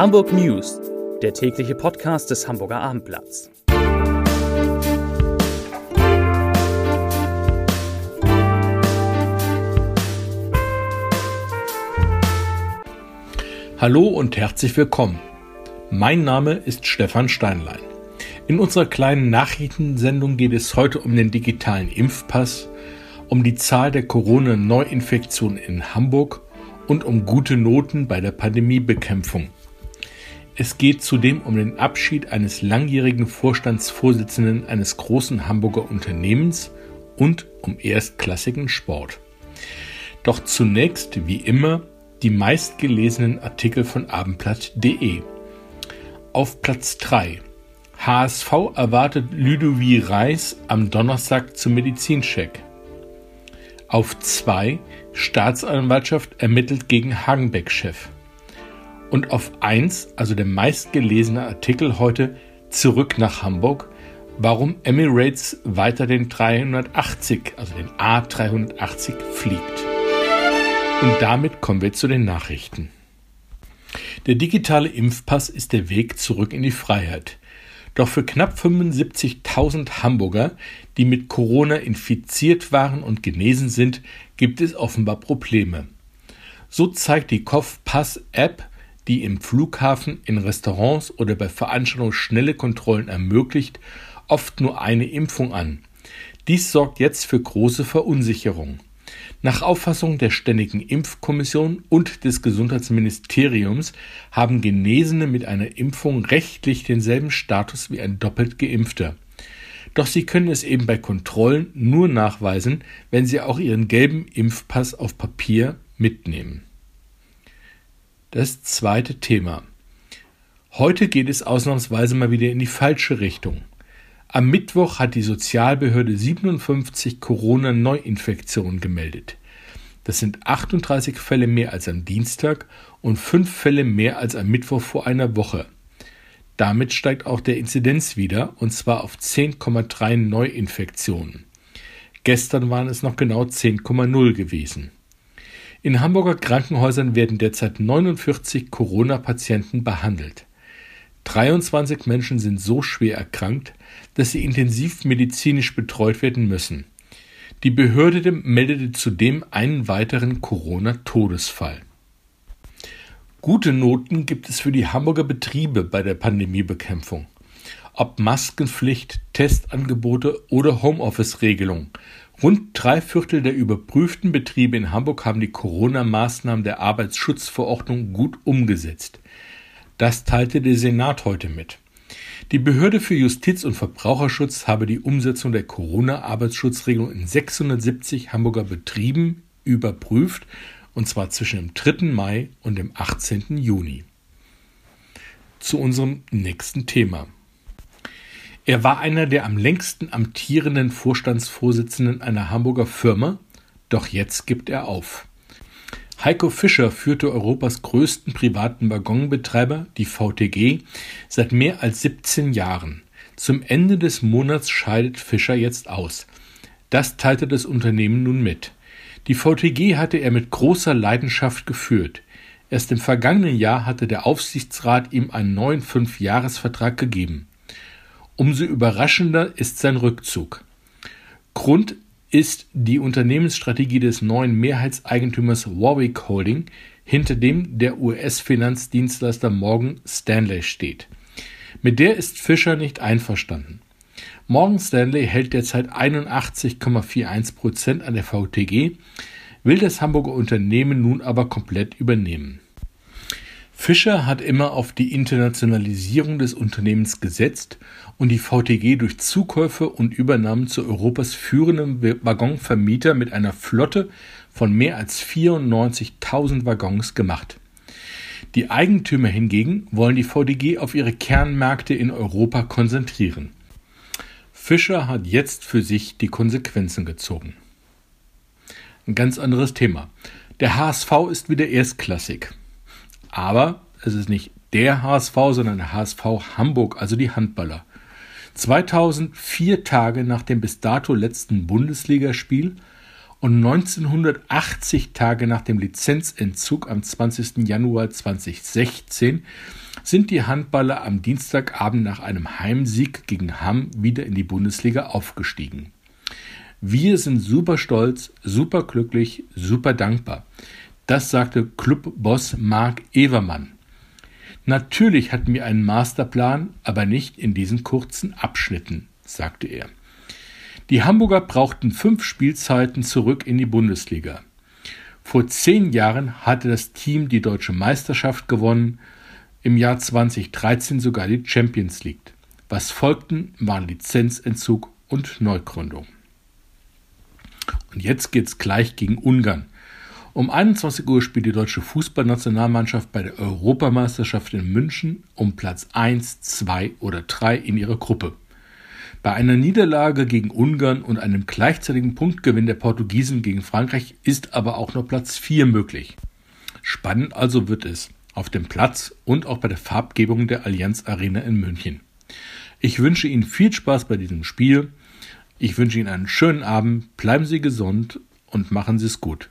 Hamburg News, der tägliche Podcast des Hamburger Abendblatts. Hallo und herzlich willkommen. Mein Name ist Stefan Steinlein. In unserer kleinen Nachrichtensendung geht es heute um den digitalen Impfpass, um die Zahl der Corona-Neuinfektionen in Hamburg und um gute Noten bei der Pandemiebekämpfung. Es geht zudem um den Abschied eines langjährigen Vorstandsvorsitzenden eines großen Hamburger Unternehmens und um erstklassigen Sport. Doch zunächst, wie immer, die meistgelesenen Artikel von abendblatt.de. Auf Platz 3 HSV erwartet Ludovic Reis am Donnerstag zum Medizincheck. Auf 2 Staatsanwaltschaft ermittelt gegen Hagenbeck-Chef. Und auf 1, also der meistgelesene Artikel heute, zurück nach Hamburg, warum Emirates weiter den 380, also den A380 fliegt. Und damit kommen wir zu den Nachrichten. Der digitale Impfpass ist der Weg zurück in die Freiheit. Doch für knapp 75.000 Hamburger, die mit Corona infiziert waren und genesen sind, gibt es offenbar Probleme. So zeigt die Kopfpass-App, die im Flughafen, in Restaurants oder bei Veranstaltungen schnelle Kontrollen ermöglicht, oft nur eine Impfung an. Dies sorgt jetzt für große Verunsicherung. Nach Auffassung der Ständigen Impfkommission und des Gesundheitsministeriums haben Genesene mit einer Impfung rechtlich denselben Status wie ein doppelt geimpfter. Doch sie können es eben bei Kontrollen nur nachweisen, wenn sie auch ihren gelben Impfpass auf Papier mitnehmen. Das zweite Thema. Heute geht es ausnahmsweise mal wieder in die falsche Richtung. Am Mittwoch hat die Sozialbehörde 57 Corona-Neuinfektionen gemeldet. Das sind 38 Fälle mehr als am Dienstag und 5 Fälle mehr als am Mittwoch vor einer Woche. Damit steigt auch der Inzidenz wieder, und zwar auf 10,3 Neuinfektionen. Gestern waren es noch genau 10,0 gewesen. In Hamburger Krankenhäusern werden derzeit 49 Corona-Patienten behandelt. 23 Menschen sind so schwer erkrankt, dass sie intensiv medizinisch betreut werden müssen. Die Behörde meldete zudem einen weiteren Corona-Todesfall. Gute Noten gibt es für die Hamburger Betriebe bei der Pandemiebekämpfung. Ob Maskenpflicht, Testangebote oder Homeoffice-Regelung. Rund drei Viertel der überprüften Betriebe in Hamburg haben die Corona-Maßnahmen der Arbeitsschutzverordnung gut umgesetzt. Das teilte der Senat heute mit. Die Behörde für Justiz und Verbraucherschutz habe die Umsetzung der Corona-Arbeitsschutzregelung in 670 Hamburger Betrieben überprüft, und zwar zwischen dem 3. Mai und dem 18. Juni. Zu unserem nächsten Thema. Er war einer der am längsten amtierenden Vorstandsvorsitzenden einer Hamburger Firma, doch jetzt gibt er auf. Heiko Fischer führte Europas größten privaten Waggonbetreiber, die VTG, seit mehr als 17 Jahren. Zum Ende des Monats scheidet Fischer jetzt aus. Das teilte das Unternehmen nun mit. Die VTG hatte er mit großer Leidenschaft geführt. Erst im vergangenen Jahr hatte der Aufsichtsrat ihm einen neuen Fünfjahresvertrag gegeben. Umso überraschender ist sein Rückzug. Grund ist die Unternehmensstrategie des neuen Mehrheitseigentümers Warwick Holding, hinter dem der US-Finanzdienstleister Morgan Stanley steht. Mit der ist Fischer nicht einverstanden. Morgan Stanley hält derzeit 81,41 Prozent an der VTG, will das Hamburger Unternehmen nun aber komplett übernehmen. Fischer hat immer auf die Internationalisierung des Unternehmens gesetzt und die VTG durch Zukäufe und Übernahmen zu Europas führendem Waggonvermieter mit einer Flotte von mehr als 94.000 Waggons gemacht. Die Eigentümer hingegen wollen die VTG auf ihre Kernmärkte in Europa konzentrieren. Fischer hat jetzt für sich die Konsequenzen gezogen. Ein ganz anderes Thema. Der HSV ist wieder erstklassig. Aber es ist nicht der HSV, sondern der HSV Hamburg, also die Handballer. 2004 Tage nach dem bis dato letzten Bundesligaspiel und 1980 Tage nach dem Lizenzentzug am 20. Januar 2016 sind die Handballer am Dienstagabend nach einem Heimsieg gegen Hamm wieder in die Bundesliga aufgestiegen. Wir sind super stolz, super glücklich, super dankbar. Das sagte Clubboss Marc Evermann. Natürlich hatten wir einen Masterplan, aber nicht in diesen kurzen Abschnitten, sagte er. Die Hamburger brauchten fünf Spielzeiten zurück in die Bundesliga. Vor zehn Jahren hatte das Team die deutsche Meisterschaft gewonnen, im Jahr 2013 sogar die Champions League. Was folgten, waren Lizenzentzug und Neugründung. Und jetzt geht's gleich gegen Ungarn. Um 21 Uhr spielt die deutsche Fußballnationalmannschaft bei der Europameisterschaft in München um Platz 1, 2 oder 3 in ihrer Gruppe. Bei einer Niederlage gegen Ungarn und einem gleichzeitigen Punktgewinn der Portugiesen gegen Frankreich ist aber auch noch Platz 4 möglich. Spannend also wird es auf dem Platz und auch bei der Farbgebung der Allianz Arena in München. Ich wünsche Ihnen viel Spaß bei diesem Spiel. Ich wünsche Ihnen einen schönen Abend, bleiben Sie gesund und machen Sie es gut.